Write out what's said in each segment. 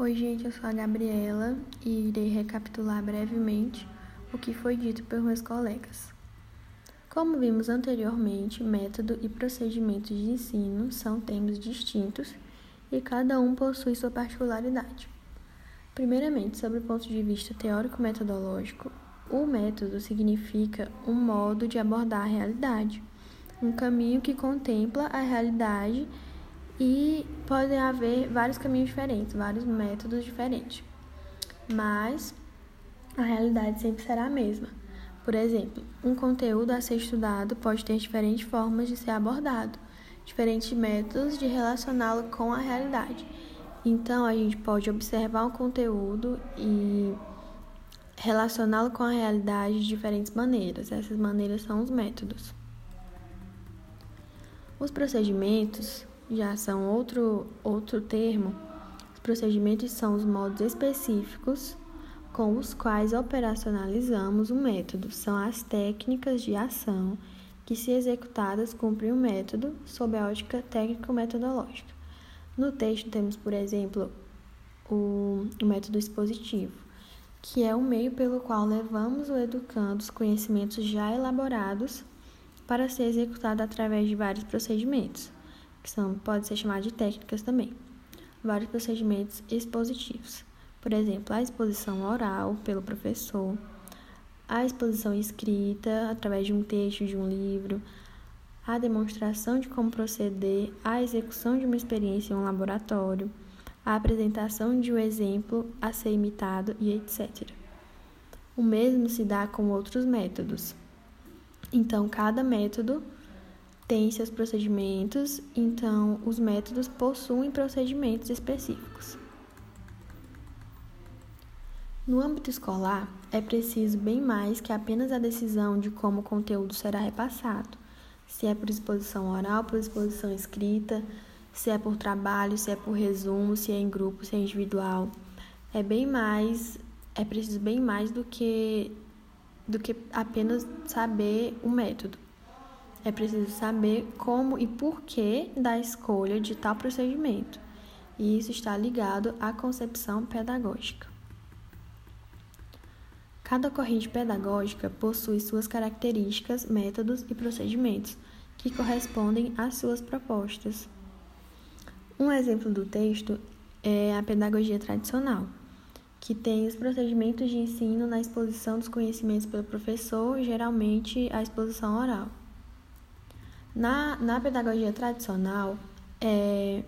Oi, gente, eu sou a Gabriela e irei recapitular brevemente o que foi dito por meus colegas. Como vimos anteriormente, método e procedimentos de ensino são termos distintos e cada um possui sua particularidade. Primeiramente, sobre o ponto de vista teórico-metodológico, o método significa um modo de abordar a realidade, um caminho que contempla a realidade e podem haver vários caminhos diferentes, vários métodos diferentes. Mas a realidade sempre será a mesma. Por exemplo, um conteúdo a ser estudado pode ter diferentes formas de ser abordado, diferentes métodos de relacioná-lo com a realidade. Então, a gente pode observar um conteúdo e relacioná-lo com a realidade de diferentes maneiras. Essas maneiras são os métodos. Os procedimentos já são outro, outro termo. Os procedimentos são os modos específicos com os quais operacionalizamos o método são as técnicas de ação que, se executadas, cumprem o método sob a ótica técnico-metodológica. No texto temos, por exemplo, o, o método expositivo, que é o meio pelo qual levamos o educando os conhecimentos já elaborados para ser executado através de vários procedimentos, são, pode ser chamado de técnicas também, vários procedimentos expositivos. Por exemplo, a exposição oral pelo professor, a exposição escrita através de um texto, de um livro, a demonstração de como proceder, a execução de uma experiência em um laboratório, a apresentação de um exemplo a ser imitado e etc. O mesmo se dá com outros métodos. Então, cada método tem seus procedimentos, então os métodos possuem procedimentos específicos. No âmbito escolar, é preciso bem mais que apenas a decisão de como o conteúdo será repassado, se é por exposição oral, por exposição escrita, se é por trabalho, se é por resumo, se é em grupo, se é individual. É bem mais, é preciso bem mais do que do que apenas saber o método. É preciso saber como e porquê da escolha de tal procedimento. E isso está ligado à concepção pedagógica. Cada corrente pedagógica possui suas características, métodos e procedimentos que correspondem às suas propostas. Um exemplo do texto é a pedagogia tradicional, que tem os procedimentos de ensino na exposição dos conhecimentos pelo professor, geralmente a exposição oral. Na, na pedagogia tradicional, é,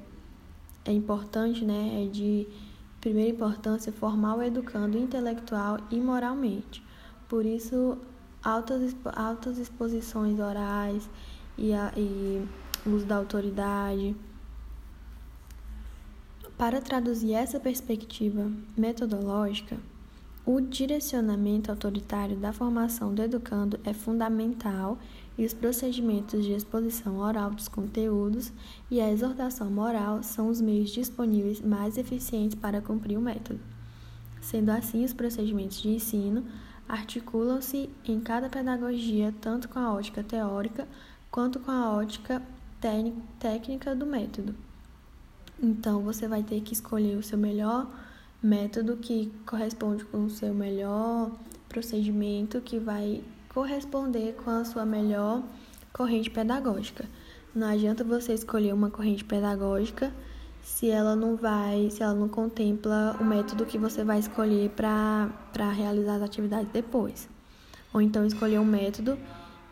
é importante, né, é de primeira importância formar o educando intelectual e moralmente. Por isso, altas, altas exposições orais e, a, e uso da autoridade. Para traduzir essa perspectiva metodológica, o direcionamento autoritário da formação do educando é fundamental e os procedimentos de exposição oral dos conteúdos e a exortação moral são os meios disponíveis mais eficientes para cumprir o método. Sendo assim, os procedimentos de ensino articulam-se em cada pedagogia tanto com a ótica teórica quanto com a ótica técnica do método. Então, você vai ter que escolher o seu melhor método que corresponde com o seu melhor procedimento, que vai corresponder com a sua melhor corrente pedagógica. Não adianta você escolher uma corrente pedagógica se ela não vai, se ela não contempla o método que você vai escolher para realizar as atividades depois. Ou então escolher um método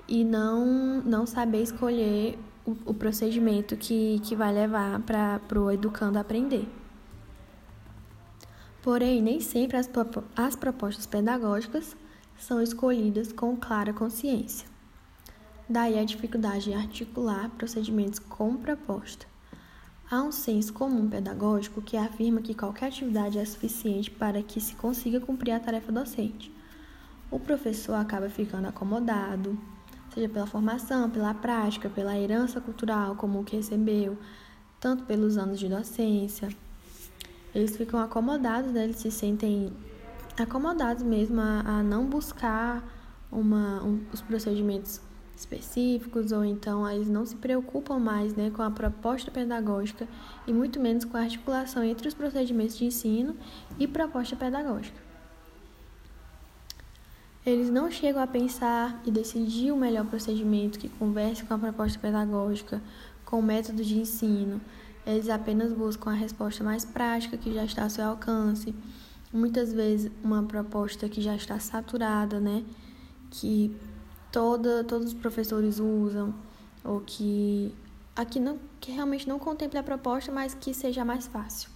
e não, não saber escolher o, o procedimento que, que vai levar para o educando aprender. Porém, nem sempre as, as propostas pedagógicas são escolhidas com clara consciência. Daí a dificuldade em articular procedimentos com proposta. Há um senso comum pedagógico que afirma que qualquer atividade é suficiente para que se consiga cumprir a tarefa docente. O professor acaba ficando acomodado, seja pela formação, pela prática, pela herança cultural comum que recebeu, tanto pelos anos de docência, eles ficam acomodados, né? eles se sentem acomodados mesmo a, a não buscar uma, um, os procedimentos específicos, ou então eles não se preocupam mais né, com a proposta pedagógica e muito menos com a articulação entre os procedimentos de ensino e proposta pedagógica. Eles não chegam a pensar e decidir o melhor procedimento que converse com a proposta pedagógica, com o método de ensino. Eles apenas buscam a resposta mais prática que já está ao seu alcance. Muitas vezes uma proposta que já está saturada, né? Que toda, todos os professores usam, ou que aqui não, que realmente não contemple a proposta, mas que seja mais fácil.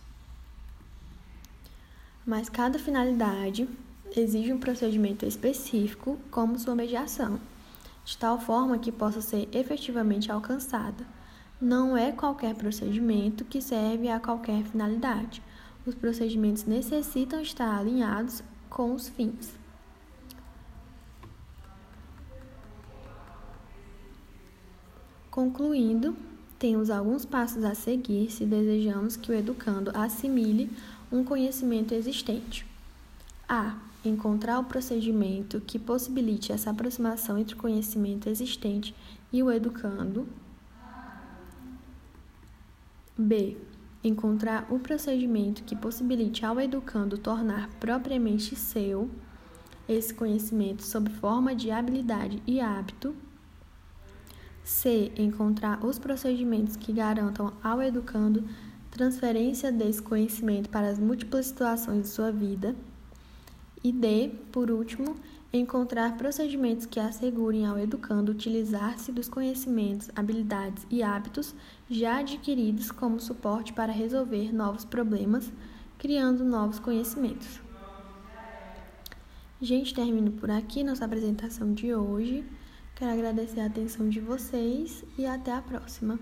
Mas cada finalidade exige um procedimento específico, como sua mediação, de tal forma que possa ser efetivamente alcançada. Não é qualquer procedimento que serve a qualquer finalidade. Os procedimentos necessitam estar alinhados com os fins. Concluindo, temos alguns passos a seguir se desejamos que o educando assimile um conhecimento existente. A. Encontrar o procedimento que possibilite essa aproximação entre o conhecimento existente e o educando. B. Encontrar o procedimento que possibilite ao educando tornar propriamente seu esse conhecimento sob forma de habilidade e hábito. C. Encontrar os procedimentos que garantam ao educando transferência desse conhecimento para as múltiplas situações de sua vida. E D, por último, encontrar procedimentos que assegurem ao educando utilizar-se dos conhecimentos, habilidades e hábitos já adquiridos como suporte para resolver novos problemas, criando novos conhecimentos. Gente, termino por aqui nossa apresentação de hoje. Quero agradecer a atenção de vocês e até a próxima.